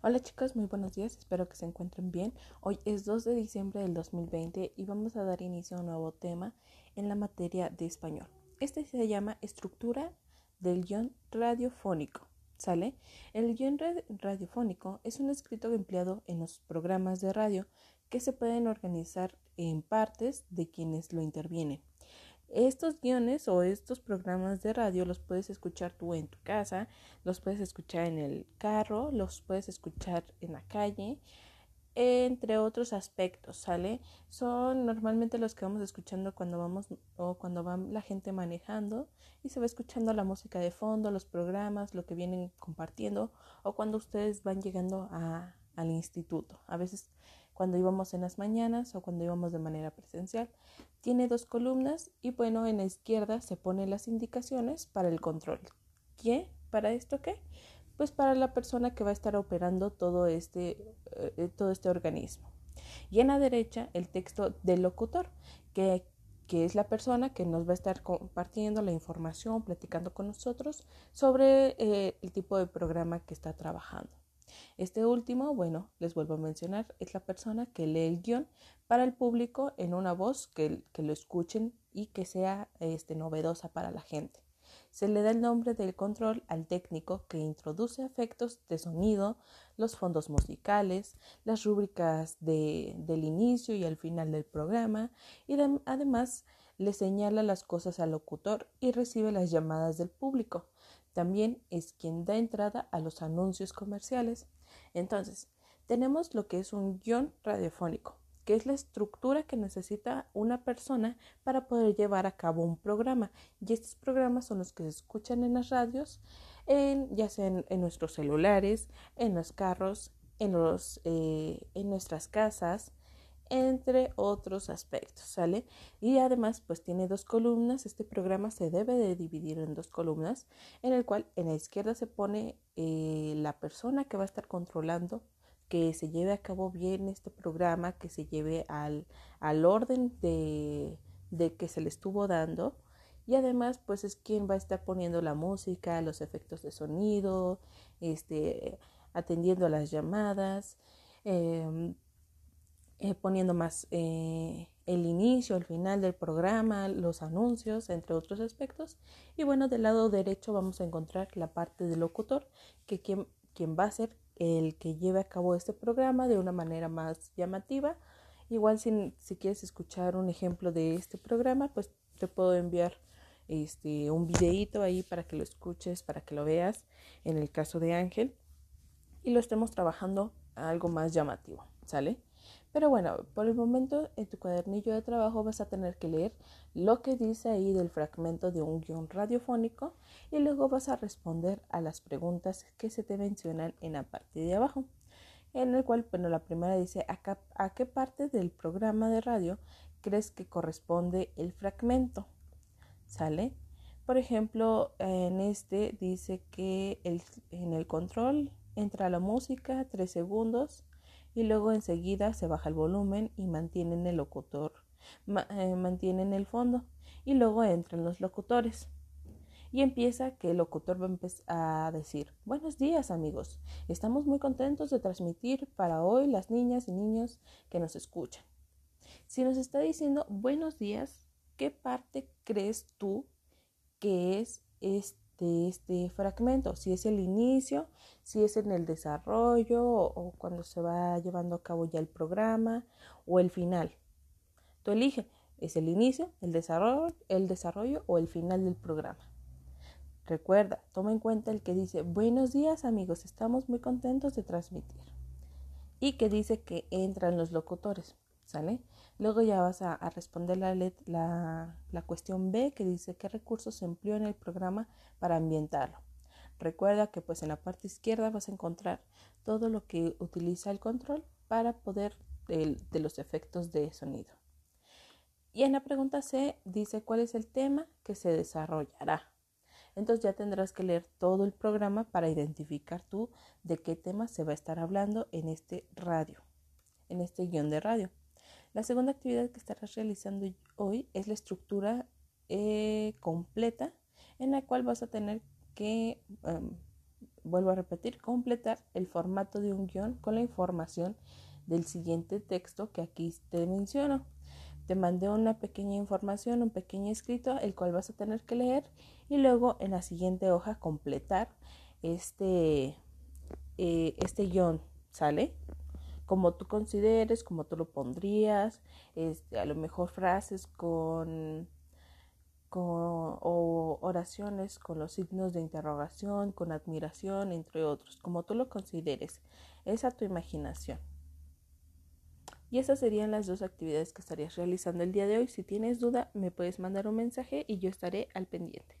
Hola chicos, muy buenos días, espero que se encuentren bien. Hoy es 2 de diciembre del 2020 y vamos a dar inicio a un nuevo tema en la materia de español. Este se llama estructura del guion radiofónico. ¿Sale? El guion radiofónico es un escrito empleado en los programas de radio que se pueden organizar en partes de quienes lo intervienen. Estos guiones o estos programas de radio los puedes escuchar tú en tu casa, los puedes escuchar en el carro, los puedes escuchar en la calle, entre otros aspectos, ¿sale? Son normalmente los que vamos escuchando cuando vamos o cuando va la gente manejando y se va escuchando la música de fondo, los programas, lo que vienen compartiendo o cuando ustedes van llegando a, al instituto. A veces cuando íbamos en las mañanas o cuando íbamos de manera presencial. Tiene dos columnas y bueno, en la izquierda se ponen las indicaciones para el control. ¿Qué? ¿Para esto qué? Pues para la persona que va a estar operando todo este, eh, todo este organismo. Y en la derecha el texto del locutor, que, que es la persona que nos va a estar compartiendo la información, platicando con nosotros sobre eh, el tipo de programa que está trabajando. Este último, bueno, les vuelvo a mencionar, es la persona que lee el guion para el público en una voz que, lo escuchen y que sea este, novedosa para la gente. Se le da el nombre del control al técnico que introduce efectos de sonido, los fondos musicales, las rúbricas del inicio y al final del programa y además le señala las cosas al locutor y recibe las llamadas del público. También es quien da entrada a los anuncios comerciales. Entonces, tenemos lo que es un guion radiofónico, que es la estructura que necesita una persona para poder llevar a cabo un programa. Y estos programas son los que se escuchan en las radios, en, ya sea en, nuestros celulares, en los carros, en, los, eh, en nuestras casas, entre otros aspectos, ¿sale? Y además, pues tiene dos columnas. Este programa se debe de dividir en dos columnas, en el cual en la izquierda se pone eh, la persona que va a estar controlando que se lleve a cabo bien este programa, que se lleve al, al orden de, de que se le estuvo dando. Y además, pues es quien va a estar poniendo la música, los efectos de sonido, este, atendiendo a las llamadas. Eh, eh, poniendo más eh, el inicio, el final del programa, los anuncios, entre otros aspectos. Y bueno, del lado derecho vamos a encontrar la parte del locutor, que quien, quien va a ser el que lleve a cabo este programa de una manera más llamativa. Igual si, quieres escuchar un ejemplo de este programa, pues te puedo enviar este, un videíto ahí para que lo escuches, para que lo veas, en el caso de Ángel, y lo estemos trabajando algo más llamativo, ¿sale? Pero bueno, por el momento en tu cuadernillo de trabajo vas a tener que leer lo que dice ahí del fragmento de un guion radiofónico y luego vas a responder a las preguntas que se te mencionan en la parte de abajo. En el cual, bueno, la primera dice, ¿a, qué parte del programa de radio crees que corresponde el fragmento? ¿Sale? Por ejemplo, en este dice que en el control entra la música, tres segundos, y luego enseguida se baja el volumen y mantienen el locutor, eh, mantienen el fondo y luego entran los locutores. Y empieza que el locutor va a decir, buenos días amigos, estamos muy contentos de transmitir para hoy las niñas y niños que nos escuchan. Si nos está diciendo buenos días, ¿qué parte crees tú que es este? De este fragmento, si es el inicio, si es en el desarrollo o, cuando se va llevando a cabo ya el programa o el final. Tú eliges, es el inicio, el desarrollo, el desarrollo o el final del programa. Recuerda, toma en cuenta el que dice, buenos días amigos, estamos muy contentos de transmitir. Y que dice que entran los locutores. ¿Sale? Luego ya vas a, responder la, la, la, cuestión B que dice qué recursos se empleó en el programa para ambientarlo. Recuerda que pues en la parte izquierda vas a encontrar todo lo que utiliza el control para poder de, de los efectos de sonido. Y en la pregunta C dice cuál es el tema que se desarrollará. Entonces ya tendrás que leer todo el programa para identificar tú de qué tema se va a estar hablando en este radio, en este guion de radio. La segunda actividad que estarás realizando hoy es la estructura eh, completa en la cual vas a tener que em, vuelvo a repetir, completar el formato de un guion con la información del siguiente texto que aquí te menciono. Te mandé una pequeña información, un pequeño escrito, el cual vas a tener que leer y luego en la siguiente hoja completar este, eh, este guion, ¿sale? Como tú consideres, como tú lo pondrías, este, a lo mejor frases con con, o oraciones con los signos de interrogación, con admiración, entre otros, como tú lo consideres. Es a tu imaginación. Y esas serían las dos actividades que estarías realizando el día de hoy. Si tienes duda, me puedes mandar un mensaje y yo estaré al pendiente.